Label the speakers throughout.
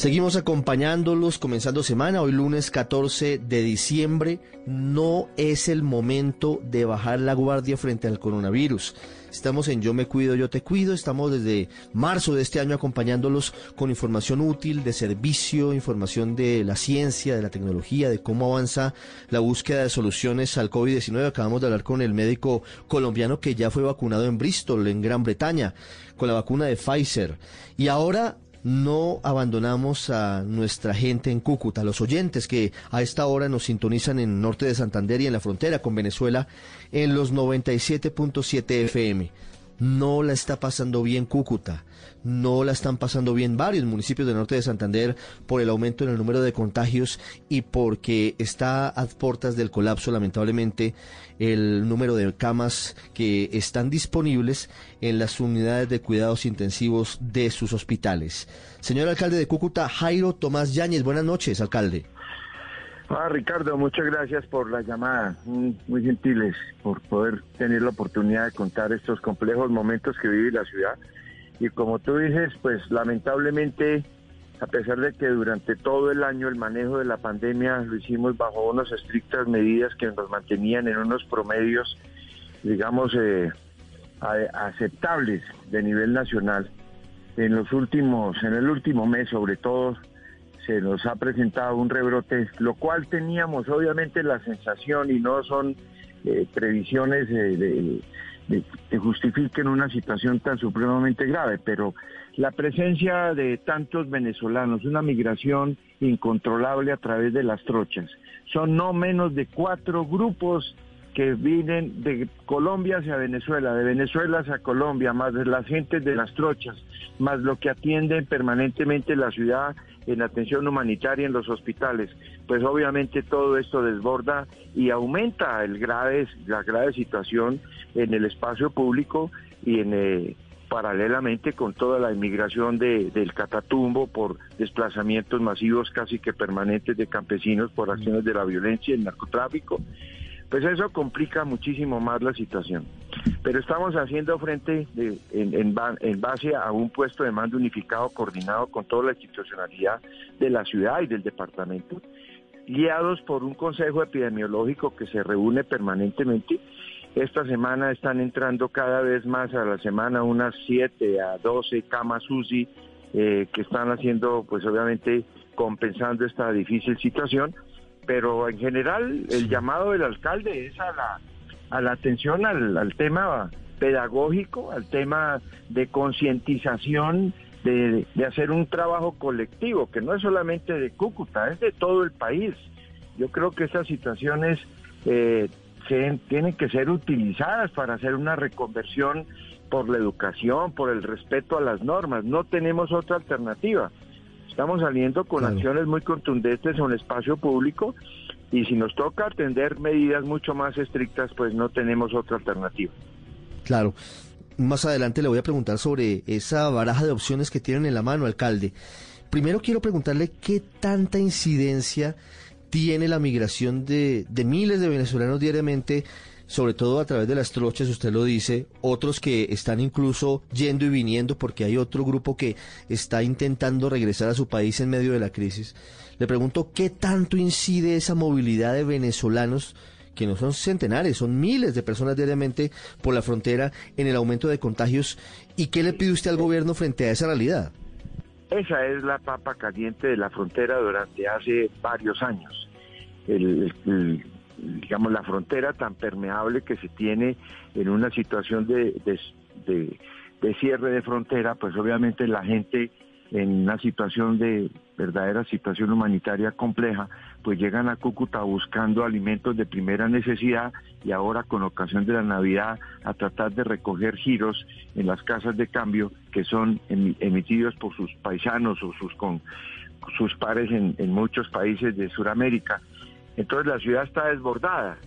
Speaker 1: Seguimos acompañándolos comenzando semana, hoy lunes 14 de diciembre. No es el momento de bajar la guardia frente al coronavirus. Estamos en Yo me cuido, yo te cuido. Estamos desde marzo de este año acompañándolos con información útil, de servicio, información de la ciencia, de la tecnología, de cómo avanza la búsqueda de soluciones al COVID-19. Acabamos de hablar con el médico colombiano que ya fue vacunado en Bristol, en Gran Bretaña, con la vacuna de Pfizer. Y ahora no abandonamos a nuestra gente en Cúcuta, los oyentes que a esta hora nos sintonizan en el norte de Santander y en la frontera con Venezuela en los 97.7 FM. No la está pasando bien Cúcuta no la están pasando bien varios municipios del norte de Santander por el aumento en el número de contagios y porque está a puertas del colapso, lamentablemente, el número de camas que están disponibles en las unidades de cuidados intensivos de sus hospitales. Señor alcalde de Cúcuta, Jairo Tomás Yáñez, buenas noches, alcalde.
Speaker 2: Ah, Ricardo, muchas gracias por la llamada, muy gentiles, por poder tener la oportunidad de contar estos complejos momentos que vive la ciudad. Y como tú dices, pues lamentablemente, a pesar de que durante todo el año el manejo de la pandemia lo hicimos bajo unas estrictas medidas que nos mantenían en unos promedios, digamos, eh, aceptables de nivel nacional, en los últimos, en el último mes sobre todo, se nos ha presentado un rebrote, lo cual teníamos obviamente la sensación y no son eh, previsiones eh, de que justifiquen una situación tan supremamente grave, pero la presencia de tantos venezolanos, una migración incontrolable a través de las trochas, son no menos de cuatro grupos que vienen de Colombia hacia Venezuela, de Venezuela hacia Colombia, más de las gentes de las trochas, más lo que atienden permanentemente la ciudad en atención humanitaria en los hospitales. Pues obviamente todo esto desborda y aumenta el grave, la grave situación en el espacio público y en... Eh, paralelamente con toda la inmigración de, del Catatumbo por desplazamientos masivos casi que permanentes de campesinos por acciones de la violencia y el narcotráfico pues eso complica muchísimo más la situación. Pero estamos haciendo frente en, base a un puesto de mando unificado coordinado con toda la institucionalidad de la ciudad y del departamento, guiados por un consejo epidemiológico que se reúne permanentemente. Esta semana están entrando cada vez más a la semana unas 7 a 12 camas UCI eh, que están haciendo, pues obviamente, compensando esta difícil situación pero en general el llamado del alcalde es a la, a la atención al, tema pedagógico, al tema de concientización, de, hacer un trabajo colectivo, que no es solamente de Cúcuta, es de todo el país. Yo creo que estas situaciones eh, tienen que ser utilizadas para hacer una reconversión por la educación, por el respeto a las normas. No tenemos otra alternativa. Estamos saliendo con acciones muy contundentes en el espacio público y si nos toca atender medidas mucho más estrictas, pues no tenemos otra alternativa.
Speaker 1: Claro. Más adelante le voy a preguntar sobre esa baraja de opciones que tienen en la mano, alcalde. Primero quiero preguntarle qué tanta incidencia tiene la migración de, de miles de venezolanos diariamente sobre todo a través de las trochas, usted lo dice, otros que están incluso yendo y viniendo porque hay otro grupo que está intentando regresar a su país en medio de la crisis. Le pregunto, ¿qué tanto incide esa movilidad de venezolanos? que no son centenares, son miles de personas diariamente por la frontera en el aumento de contagios. ¿Y qué le pide usted al gobierno frente a esa realidad?
Speaker 2: Esa es la papa caliente de la frontera durante hace varios años. el, digamos, la frontera tan permeable que se tiene en una situación de, de, cierre de frontera, pues obviamente la gente en una situación de verdadera situación humanitaria compleja, pues llegan a Cúcuta buscando alimentos de primera necesidad y ahora con ocasión de la Navidad a tratar de recoger giros en las casas de cambio que son emitidos por sus paisanos o sus con sus pares en, en muchos países de Sudamérica. Entonces la ciudad está desbordada.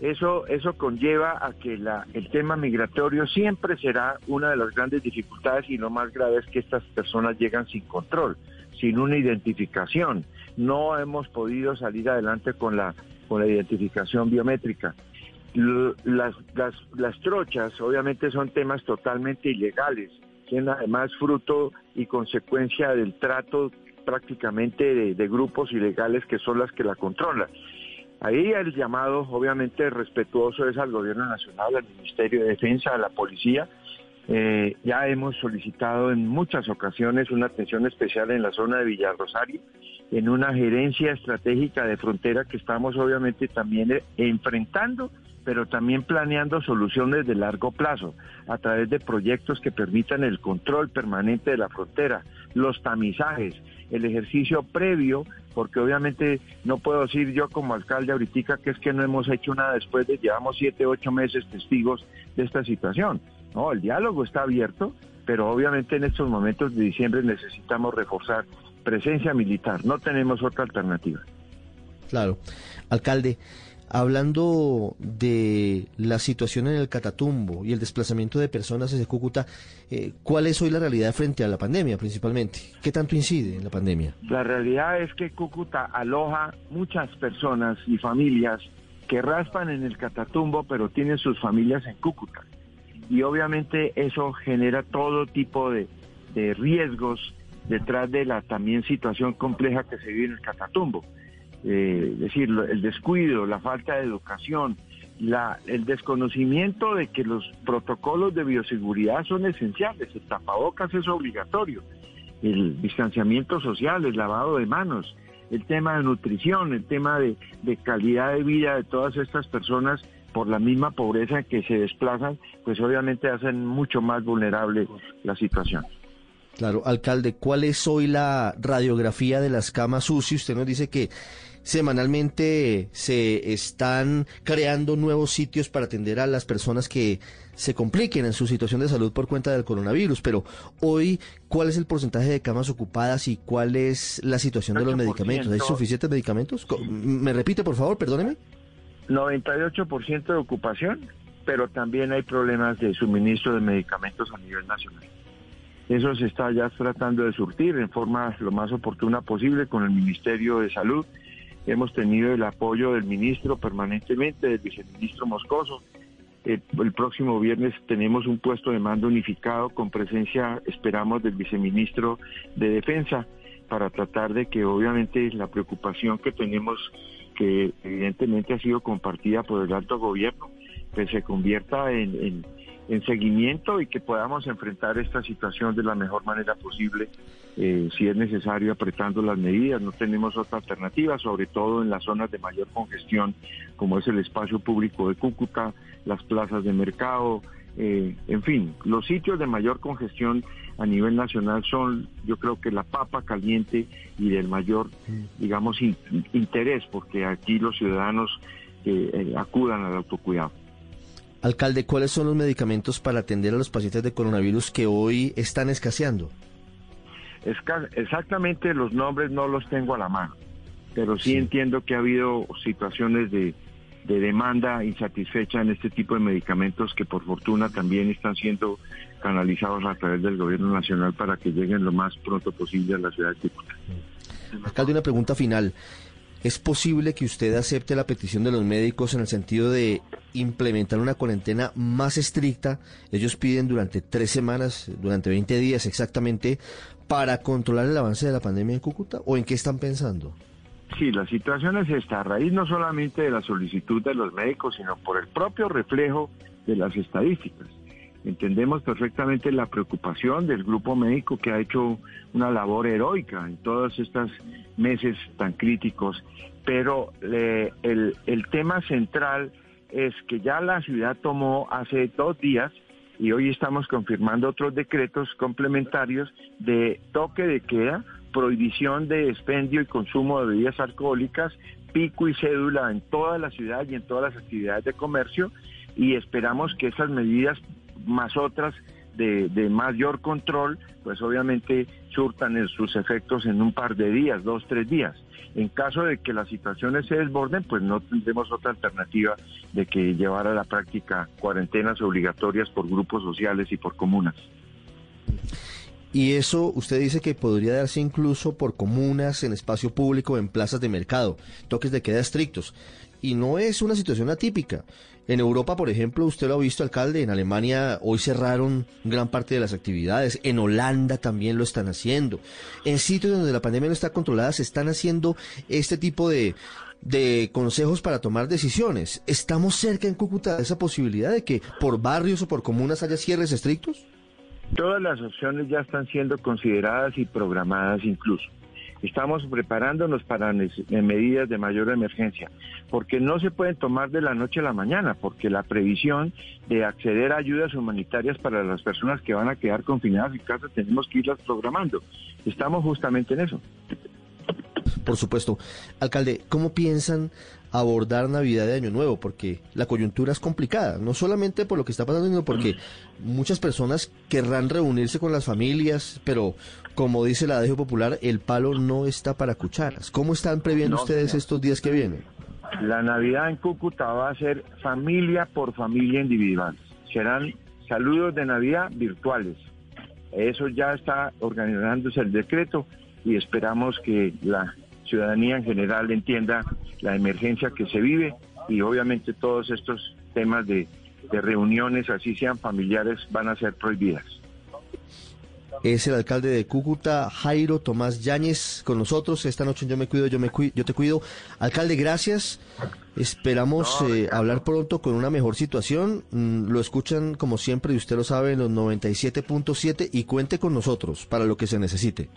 Speaker 2: Eso, eso conlleva a que la, el tema migratorio siempre será una de las grandes dificultades y lo más grave es que estas personas llegan sin control, sin una identificación. No hemos podido salir adelante con la, con la identificación biométrica. Las, las, las trochas obviamente son temas totalmente ilegales, tienen además fruto y consecuencia del trato prácticamente de, grupos ilegales que son las que la controlan. Ahí el llamado, obviamente, respetuoso es al Gobierno Nacional, al Ministerio de Defensa, a la Policía. Eh, ya hemos solicitado en muchas ocasiones una atención especial en la zona de Villarrosario, en una gerencia estratégica de frontera que estamos obviamente también eh, enfrentando, pero también planeando soluciones de largo plazo a través de proyectos que permitan el control permanente de la frontera, los tamizajes, el ejercicio previo, porque obviamente no puedo decir yo como alcalde ahorita que es que no hemos hecho nada después de llevamos siete, ocho meses testigos de esta situación. No, el diálogo está abierto, pero obviamente en estos momentos de diciembre necesitamos reforzar presencia militar, no tenemos otra alternativa.
Speaker 1: Claro. Alcalde, Hablando de la situación en el Catatumbo y el desplazamiento de personas desde Cúcuta, eh, ¿cuál es hoy la realidad frente a la pandemia principalmente? ¿Qué tanto incide en la pandemia?
Speaker 2: La realidad es que Cúcuta aloja muchas personas y familias que raspan en el Catatumbo, pero tienen sus familias en Cúcuta. Y obviamente eso genera todo tipo de, de riesgos detrás de la también situación compleja que se vive en el Catatumbo eh, es decir, el descuido, la falta de educación, la, el desconocimiento de que los protocolos de bioseguridad son esenciales, el tapabocas es obligatorio, el distanciamiento social, el lavado de manos, el tema de nutrición, el tema de, de calidad de vida de todas estas personas por la misma pobreza que se desplazan, pues obviamente hacen mucho más vulnerable la situación.
Speaker 1: Claro, alcalde, ¿cuál es hoy la radiografía de las camas UCI? Usted nos dice que semanalmente se están creando nuevos sitios para atender a las personas que se compliquen en su situación de salud por cuenta del coronavirus, pero hoy, ¿cuál es el porcentaje de camas ocupadas y cuál es la situación de los medicamentos? ¿Hay suficientes medicamentos? ¿Me repite, por favor? Perdóneme.
Speaker 2: 98% de ocupación, pero también hay problemas de suministro de medicamentos a nivel nacional. Eso se está ya tratando de surtir en forma lo más oportuna posible con el Ministerio de Salud Hemos tenido el apoyo del ministro permanentemente, del viceministro Moscoso. El, próximo viernes tenemos un puesto de mando unificado con presencia, esperamos, del viceministro de Defensa para tratar de que obviamente la preocupación que tenemos, que evidentemente ha sido compartida por el alto gobierno, pues se convierta en en seguimiento y que podamos enfrentar esta situación de la mejor manera posible, eh, si es necesario apretando las medidas. No tenemos otra alternativa, sobre todo en las zonas de mayor congestión, como es el espacio público de Cúcuta, las plazas de mercado, eh, en fin, los sitios de mayor congestión a nivel nacional son, yo creo que la papa caliente y del mayor, digamos, interés, porque aquí los ciudadanos eh, acudan al autocuidado.
Speaker 1: Alcalde, ¿cuáles son los medicamentos para atender a los pacientes de coronavirus que hoy están escaseando?
Speaker 2: exactamente los nombres no los tengo a la mano, pero sí, entiendo que ha habido situaciones de, demanda insatisfecha en este tipo de medicamentos que por fortuna también están siendo canalizados a través del gobierno nacional para que lleguen lo más pronto posible a la ciudad de Cúcuta.
Speaker 1: Alcalde, una pregunta final. ¿Es posible que usted acepte la petición de los médicos en el sentido de implementar una cuarentena más estricta? Ellos piden durante tres semanas, durante 20 días exactamente, para controlar el avance de la pandemia en Cúcuta. ¿O en qué están pensando?
Speaker 2: Sí, la situación es esta, a raíz no solamente de la solicitud de los médicos, sino por el propio reflejo de las estadísticas. Entendemos perfectamente la preocupación del grupo médico que ha hecho una labor heroica en todos estos meses tan críticos, pero el, el tema central es que ya la ciudad tomó hace dos días y hoy estamos confirmando otros decretos complementarios de toque de queda, prohibición de expendio y consumo de bebidas alcohólicas, pico y cédula en toda la ciudad y en todas las actividades de comercio y esperamos que esas medidas más otras de, de, mayor control, pues obviamente surtan sus efectos en un par de días, dos, tres días. En caso de que las situaciones se desborden, pues no tendremos otra alternativa de que llevar a la práctica cuarentenas obligatorias por grupos sociales y por comunas.
Speaker 1: Y eso usted dice que podría darse incluso por comunas, en espacio público, en plazas de mercado, toques de queda estrictos. Y no es una situación atípica. En Europa, por ejemplo, usted lo ha visto, alcalde, en Alemania hoy cerraron gran parte de las actividades, en Holanda también lo están haciendo. En sitios donde la pandemia no está controlada se están haciendo este tipo de, de consejos para tomar decisiones. ¿Estamos cerca en Cúcuta de esa posibilidad de que por barrios o por comunas haya cierres estrictos?
Speaker 2: Todas las opciones ya están siendo consideradas y programadas incluso. Estamos preparándonos para medidas de mayor emergencia, porque no se pueden tomar de la noche a la mañana, porque la previsión de acceder a ayudas humanitarias para las personas que van a quedar confinadas en casa tenemos que irlas programando. Estamos justamente en eso.
Speaker 1: Por supuesto. Alcalde, ¿cómo piensan abordar Navidad de Año Nuevo? Porque la coyuntura es complicada, no solamente por lo que está pasando, sino porque muchas personas querrán reunirse con las familias, pero como dice la dejo popular, el palo no está para cucharas. ¿Cómo están previendo ustedes estos días que vienen?
Speaker 2: La Navidad en Cúcuta va a ser familia por familia individual. Serán saludos de Navidad virtuales. Eso ya está organizándose el decreto y esperamos que la ciudadanía en general entienda la emergencia que se vive y obviamente todos estos temas de, de reuniones, así sean familiares, van a ser prohibidas.
Speaker 1: Es el alcalde de Cúcuta, Jairo Tomás Yáñez, con nosotros esta noche Yo Me Cuido, Yo, me cuido, yo Te Cuido. Alcalde, gracias. Esperamos eh, hablar pronto con una mejor situación. Mm, lo escuchan, como siempre, y usted lo sabe, en los 97.7 y cuente con nosotros para lo que se necesite.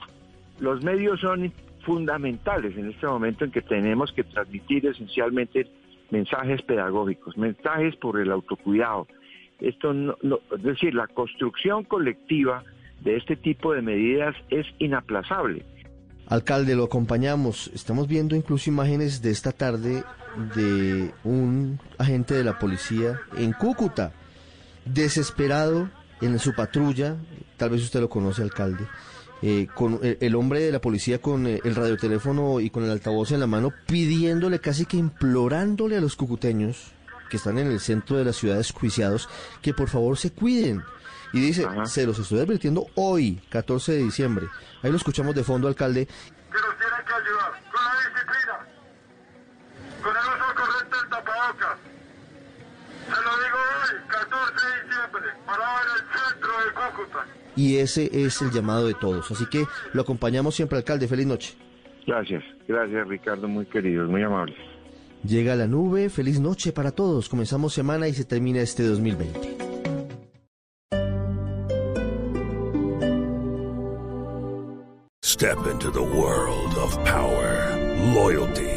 Speaker 2: Los medios son fundamentales en este momento en que tenemos que transmitir esencialmente mensajes pedagógicos, mensajes por el autocuidado. Esto no, es decir, la construcción colectiva de este tipo de medidas es inaplazable.
Speaker 1: Alcalde, lo acompañamos. Estamos viendo incluso imágenes de esta tarde de un agente de la policía en Cúcuta, desesperado en su patrulla. Tal vez usted lo conoce, alcalde eh, con el, hombre de la policía con eh, el radioteléfono y con el altavoz en la mano, pidiéndole, casi que implorándole a los cucuteños que están en el centro de la ciudad desjuiciados, que por favor se cuiden. Y dice, se los estoy advirtiendo hoy, 14 de diciembre. Ahí lo escuchamos de fondo, alcalde.
Speaker 3: Que nos tienen que ayudar con la disciplina, con el uso correcto del tapabocas. Se lo digo hoy, 14 de diciembre, para en el centro de Cúcuta
Speaker 1: y ese es el llamado de todos. Así que lo acompañamos siempre, alcalde. Feliz noche.
Speaker 2: Gracias, gracias Ricardo, muy queridos, muy amables.
Speaker 1: Llega la nube, feliz noche para todos. Comenzamos semana y se termina este 2020.
Speaker 4: Step into the world of power, loyalty